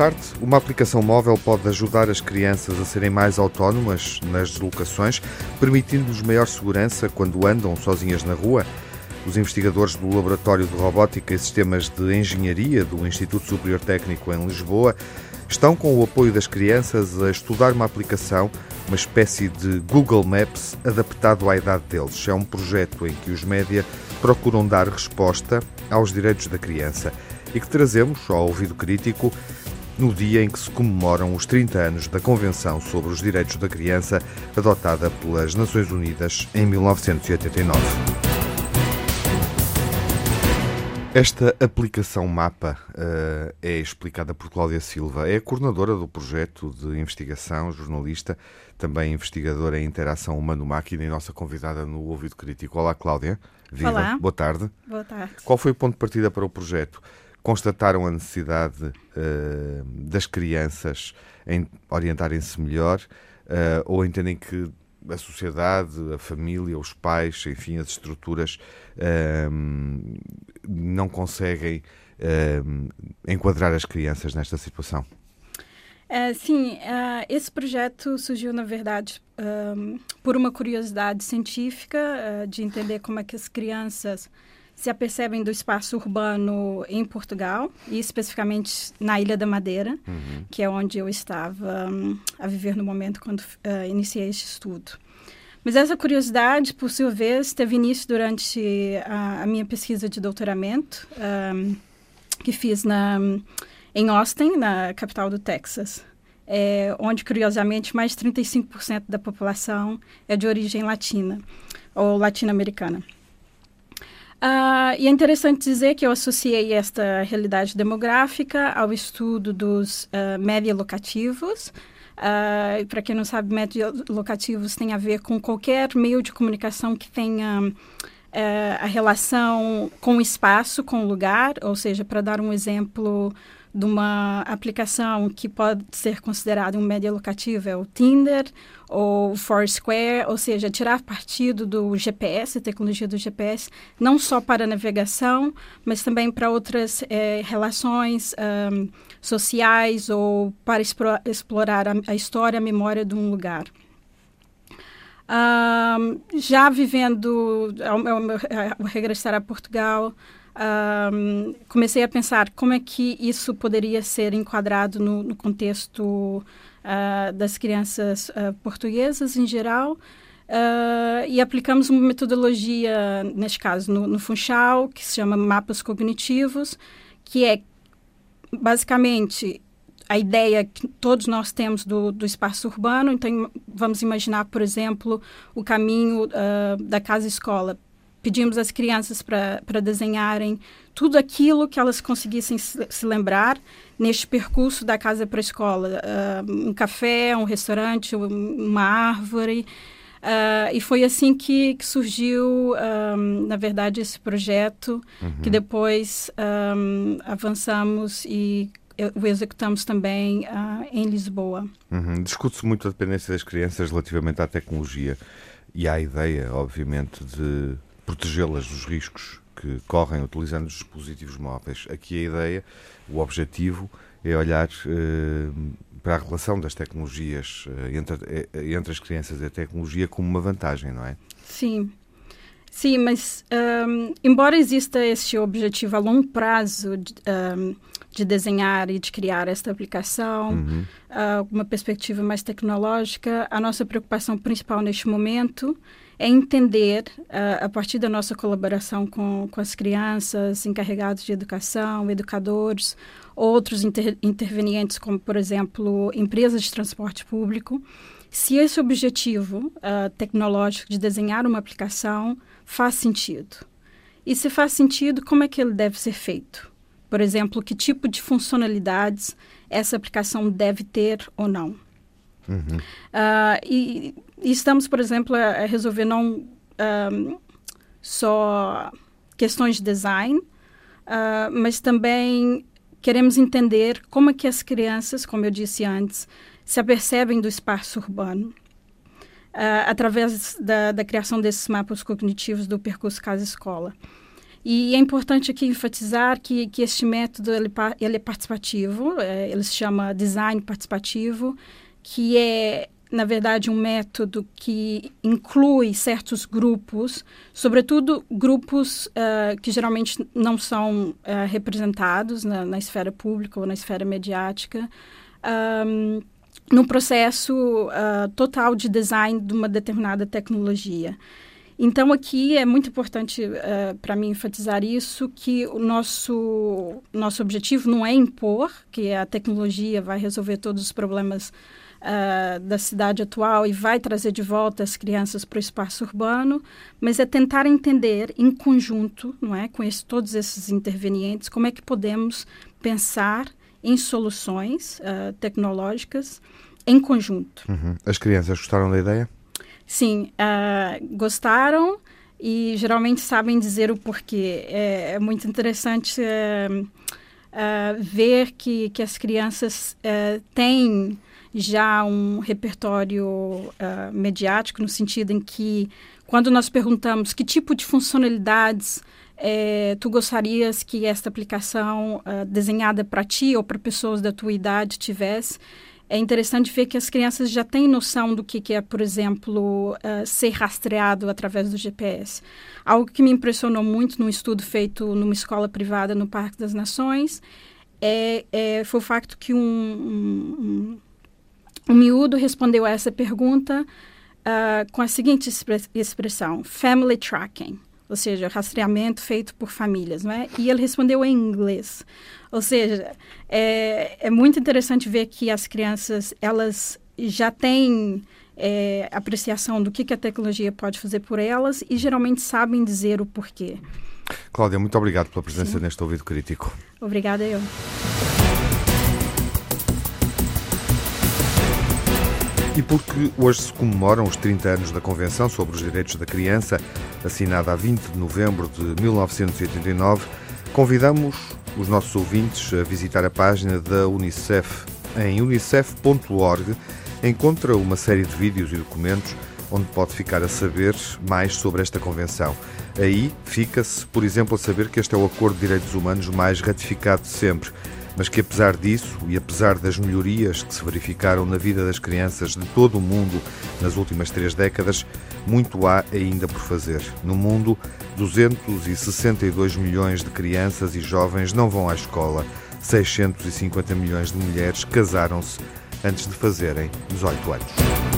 tarde. Uma aplicação móvel pode ajudar as crianças a serem mais autónomas nas deslocações, permitindo-lhes maior segurança quando andam sozinhas na rua. Os investigadores do Laboratório de Robótica e Sistemas de Engenharia do Instituto Superior Técnico em Lisboa estão, com o apoio das crianças, a estudar uma aplicação, uma espécie de Google Maps adaptado à idade deles. É um projeto em que os média procuram dar resposta aos direitos da criança e que trazemos ao ouvido crítico no dia em que se comemoram os 30 anos da Convenção sobre os Direitos da Criança, adotada pelas Nações Unidas em 1989. Esta aplicação MAPA uh, é explicada por Cláudia Silva. É a coordenadora do projeto de investigação, jornalista, também investigadora em interação humano-máquina e nossa convidada no Ouvido Crítico. Olá, Cláudia. Viva. Olá. Boa tarde. Boa tarde. Qual foi o ponto de partida para o projeto? Constataram a necessidade uh, das crianças em orientarem-se melhor uh, ou entendem que a sociedade, a família, os pais, enfim, as estruturas uh, não conseguem enquadrar as crianças nesta situação? sim, esse projeto surgiu, na verdade, por uma curiosidade científica de entender como é que as crianças se apercebem do espaço urbano em Portugal, e especificamente na Ilha da Madeira, uhum. que é onde eu estava um, a viver no momento quando uh, iniciei este estudo. Mas essa curiosidade, por sua vez, teve início durante a, a minha pesquisa de doutoramento, um, que fiz na, em Austin, na capital do Texas, é, onde, curiosamente, mais de 35% da população é de origem latina ou latino-americana. Uh, e é interessante dizer que eu associei esta realidade demográfica ao estudo dos uh, média locativos. Uh, Para quem não sabe, média locativos tem a ver com qualquer meio de comunicação que tenha uh, a relação com o espaço, com o lugar. Ou seja, para dar um exemplo de uma aplicação que pode ser considerada um média locativo é o Tinder ou Foursquare, ou seja, tirar partido do GPS, tecnologia do GPS, não só para navegação, mas também para outras é, relações um, sociais ou para explorar a, a, história, a memória de um lugar. Um, já vivendo, ao, ao, ao regressar a Portugal, um, comecei a pensar como é que isso poderia ser enquadrado no, no contexto uh, das crianças uh, portuguesas em geral. Uh, e aplicamos uma metodologia, neste caso, no, no Funchal, que se chama Mapas Cognitivos, que é basicamente a ideia que todos nós temos do, do espaço urbano. Então, vamos imaginar, por exemplo, o caminho da casa-escola pedimos às crianças para desenharem tudo aquilo que elas conseguissem se, se lembrar neste percurso da casa para a escola. Uh, um café, um restaurante, uma árvore. Uh, e foi assim que, que surgiu, um, na verdade, esse projeto, uhum. que depois um, avançamos e o executamos também uh, em Lisboa. Uhum. Discute-se muito a dependência das crianças relativamente à tecnologia e à ideia, obviamente, de protegê-las dos riscos que correm utilizando os dispositivos móveis. Aqui a ideia, o objetivo é olhar eh, para a relação das tecnologias eh, entre, eh, entre as crianças e a tecnologia como uma vantagem, não é? Sim. Sim, mas um, embora exista esse objetivo a longo prazo um, de desenhar e de criar esta aplicação, uhum. uh, uma perspectiva mais tecnológica, a nossa preocupação principal neste momento é entender, uh, a partir da nossa colaboração com, com as crianças, encarregados de educação, educadores, outros inter, intervenientes, como, por exemplo, empresas de transporte público, se esse objetivo uh, tecnológico de desenhar uma aplicação faz sentido. E se faz sentido, como é que ele deve ser feito? Por exemplo, que tipo de funcionalidades essa aplicação deve ter ou não. Uhum. Uh, e, e, estamos, por exemplo, a, resolver não um, só questões de design, uh, mas também queremos entender como é que as crianças, como eu disse antes, se apercebem do espaço urbano. Uh, através da, da, criação desses mapas cognitivos do percurso casa-escola. E é importante aqui enfatizar que, que este método ele, ele é participativo, é, ele se chama design participativo, que é na verdade, um método que inclui certos grupos, sobretudo grupos uh, que geralmente não são uh, representados na, na, esfera pública ou na esfera mediática, um, no processo uh, total de design de uma determinada tecnologia. Então, aqui é muito importante uh, para mim enfatizar isso, que o nosso, nosso objetivo não é impor que a tecnologia vai resolver todos os problemas uh, da cidade atual e vai trazer de volta as crianças para o espaço urbano, mas é tentar entender em conjunto, não é, com esse, todos esses intervenientes, como é que podemos pensar em soluções uh, tecnológicas em conjunto. Uhum. As crianças gostaram da ideia? Sim, uh, gostaram e geralmente sabem dizer o porquê. É, é muito interessante uh, uh, ver que, que as crianças têm já um repertório mediático, no sentido em que, quando nós perguntamos que tipo de funcionalidades tu gostarias que esta aplicação desenhada para ti ou para pessoas da tua idade tivesse, é interessante ver que as crianças já têm noção do que, é, por exemplo, uh, ser rastreado através do GPS. Algo que me impressionou muito num estudo feito numa escola privada no Parque das Nações é, é foi o facto que um, um, um, um miúdo respondeu a essa pergunta uh, com a seguinte expressão: family tracking ou seja, rastreamento feito por famílias, não é? E ele respondeu em inglês. Ou seja, é, é muito interessante ver que as crianças, elas já têm é, apreciação do que, que a tecnologia pode fazer por elas e geralmente sabem dizer o porquê. Cláudia, muito obrigado pela presença Sim. neste Ouvido Crítico. Obrigada eu. E porque hoje se comemoram os 30 anos da Convenção sobre os Direitos da Criança, assinada a 20 de novembro de 1989, convidamos os nossos ouvintes a visitar a página da Unicef. Em unicef.org encontra uma série de vídeos e documentos onde pode ficar a saber mais sobre esta convenção. Aí fica-se, por exemplo, a saber que este é o acordo de direitos humanos mais ratificado de sempre mas que apesar disso e apesar das melhorias que se verificaram na vida das crianças de todo o mundo nas últimas três décadas, muito há ainda por fazer. No mundo, 262 milhões de crianças e jovens não vão à escola, 650 milhões de mulheres casaram-se antes de fazerem 18 anos.